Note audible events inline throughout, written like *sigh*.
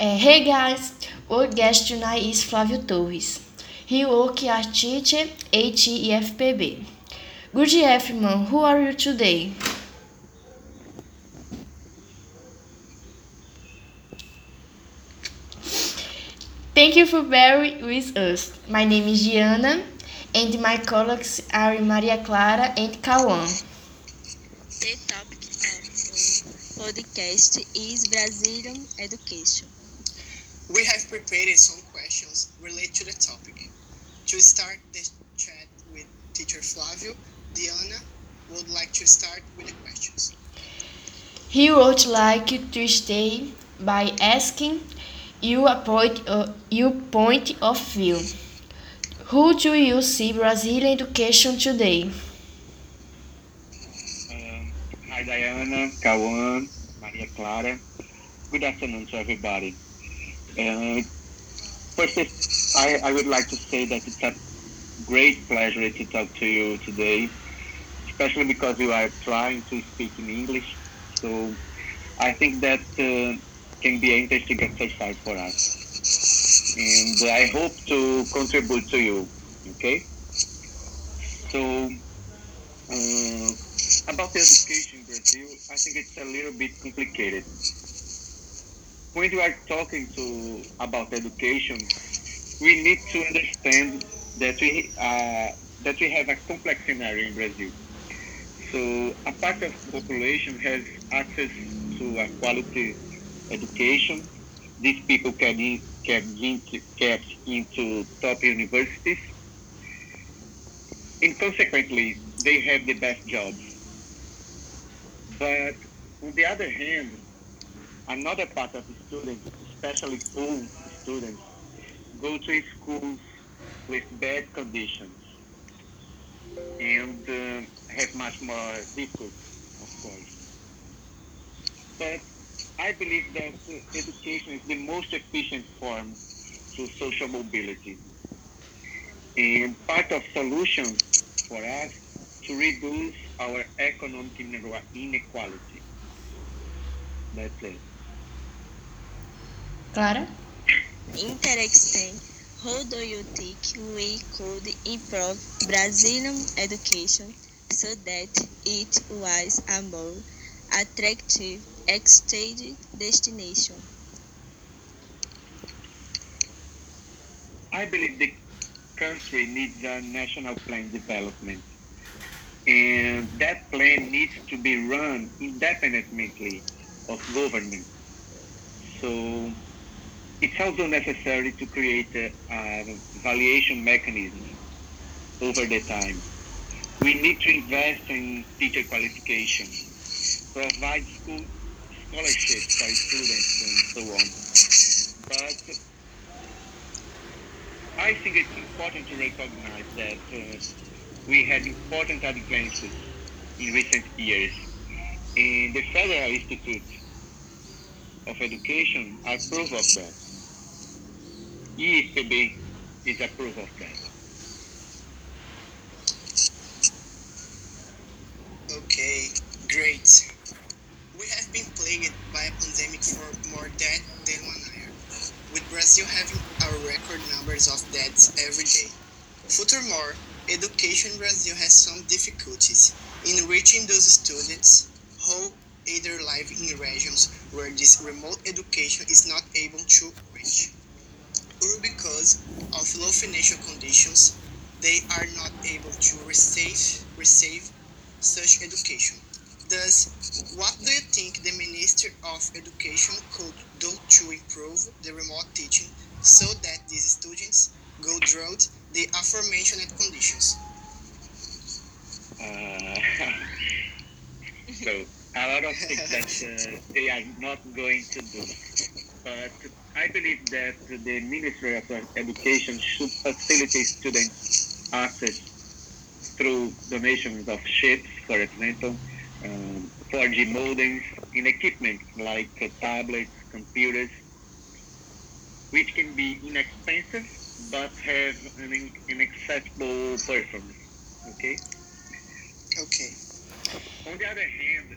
Uh, hey guys, our guest tonight is Flávio Torres. He works at teacher at IFPB. Good afternoon, who are you today? Thank you for bearing with us. My name is Giana and my colleagues are Maria Clara and Kawan. The topic of our podcast is Brazilian education. We have prepared some questions related to the topic. To start the chat with teacher Flávio, Diana would like to start with the questions. He would like to start by asking you a point, uh, your point of view. Who do you see Brazilian education today? Um, hi Diana, Kauã, Maria Clara. Good afternoon to everybody. Uh, first, I, I would like to say that it's a great pleasure to talk to you today, especially because you are trying to speak in English. So I think that uh, can be an interesting exercise for us. And I hope to contribute to you. Okay? So, uh, about the education in Brazil, I think it's a little bit complicated. When we are talking to about education, we need to understand that we uh, that we have a complex scenario in Brazil. So a part of the population has access to a quality education. These people can in, can into, get into top universities, and consequently, they have the best jobs. But on the other hand, another part of the students, especially poor students, go to schools with bad conditions and uh, have much more difficult, of course. But I believe that uh, education is the most efficient form to social mobility and part of solution for us to reduce our economic inequality. That's it. Clara? Interesting. How do you think we could improve Brazilian education so that it was a more attractive exchange destination? I believe the country needs a national plan development. And that plan needs to be run independently of government. So it's also necessary to create a, a valuation mechanism over the time. We need to invest in teacher qualification, provide school scholarships for students and so on. But I think it's important to recognize that uh, we had important advances in recent years. The Federal Institute of Education are proof of that. A proof of that. Okay, great. We have been plagued by a pandemic for more than, than one year, with Brazil having our record numbers of deaths every day. Furthermore, education in Brazil has some difficulties in reaching those students who either live in regions where this remote education is not able to reach, or because of low financial conditions, they are not able to receive, receive such education. Thus, what do you think the Minister of Education could do to improve the remote teaching so that these students go through the aforementioned conditions? Uh, *laughs* so a lot of things that uh, they are not going to do. But I believe that the Ministry of Education should facilitate students access through donations of ships, for example, um, 4G modems, and equipment like uh, tablets, computers, which can be inexpensive but have an, in- an accessible performance. Okay. Okay. On the other hand,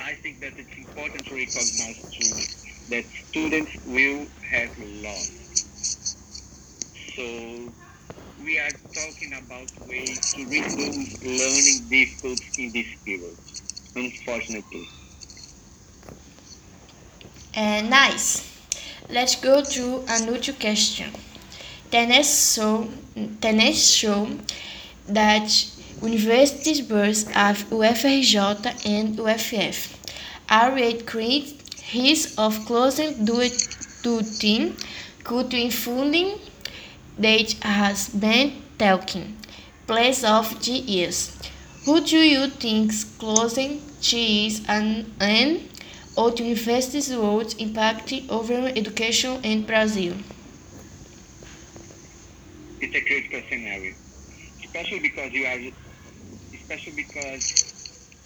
I think that it's important to recognize too that students will have lost. So we are talking about ways to reduce learning difficulties in this period, unfortunately. Uh, nice. Let's go to another question. The next show, the show that universities both of UFRJ and UFF are at great risk of closing due to funding that has been taking place of years. Who do you think closing is and, and how universities would impact overall education in Brazil? It's a critical scenario, especially because you are, especially because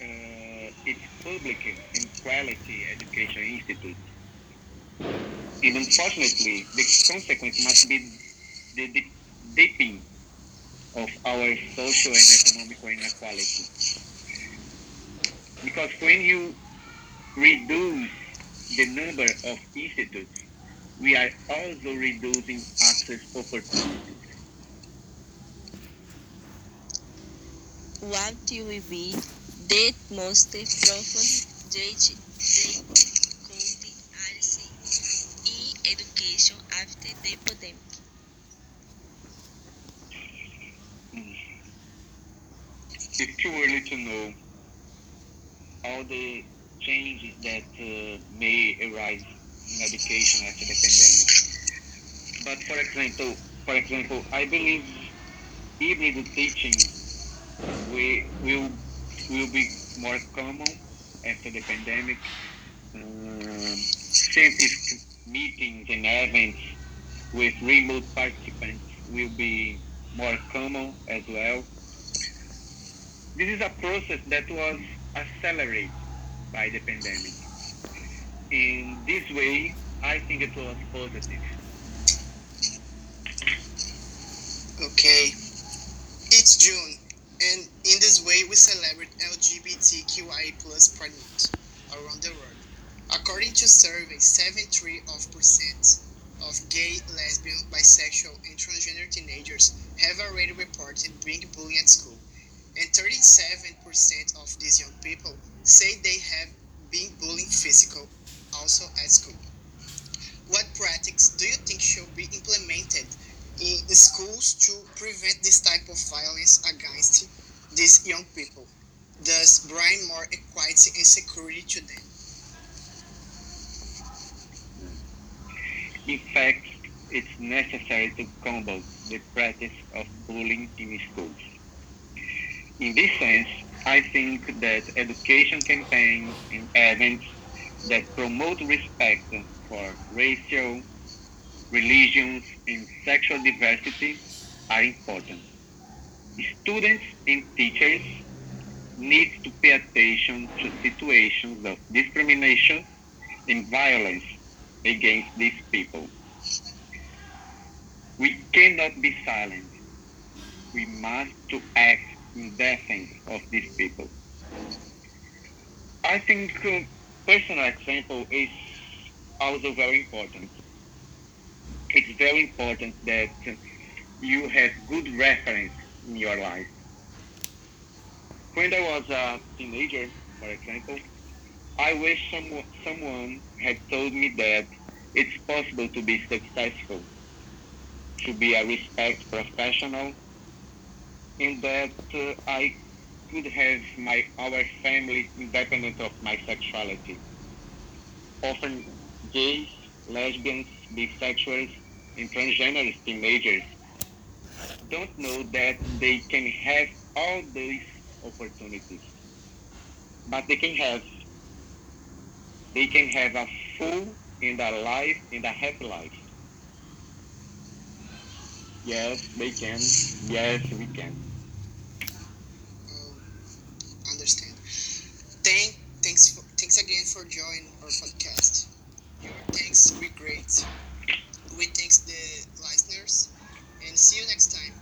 uh, it's public and quality education institute. And unfortunately, the consequence must be the deep- deepening of our social and economic inequality. Because when you reduce the number of institutes, we are also reducing access opportunities. What the most profound change that could arise education after the pandemic? It's too early to know all the changes that uh, may arise in education after the pandemic. But for example, for example, I believe hybrid teaching will will will be more common after the pandemic. Um, scientific meetings and events with remote participants will be more common as well. This is a process that was accelerated by the pandemic. In this way, I think it was positive. Okay. It's June, and in this way we celebrate LGBTQI plus Pride around the world. According to survey, 73 of percent of gay, lesbian, bisexual, and transgender teenagers have already reported being bullied at school, and 37% of these young people say they have been bullied physical also at school. What practices do you think should be implemented in schools to prevent this type of violence against these young people, thus bring more equality and security to them? In fact, it's necessary to combat the practice of bullying in schools. In this sense, I think that education campaigns and events that promote respect for racial, religions, and sexual diversity are important. Students and teachers need to pay attention to situations of discrimination and violence against these people. We cannot be silent. We must to act in defense of these people. I think uh, personal example is also very important. It's very important that you have good reference in your life. When I was a teenager, for example, I wish someone, someone had told me that it's possible to be successful, to be a respect professional, and that uh, I could have my our family independent of my sexuality. Often gays, lesbians, bisexuals, and transgender teenagers don't know that they can have all these opportunities, but they can have they can have a full and a life and a happy life. Yes, they can. Yes, we can. Um, understand. Thank, thanks, for, thanks again for joining our podcast. Your thanks we great. We thanks the listeners, and see you next time.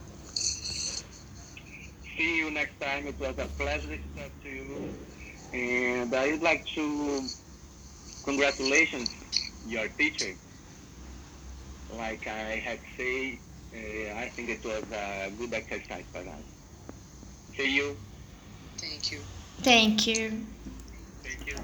See you next time. It was a pleasure to talk to you. And I would like to congratulations your teacher. Like I had said, uh, I think it was a good exercise for us. See you. Thank you. Thank you. Thank you.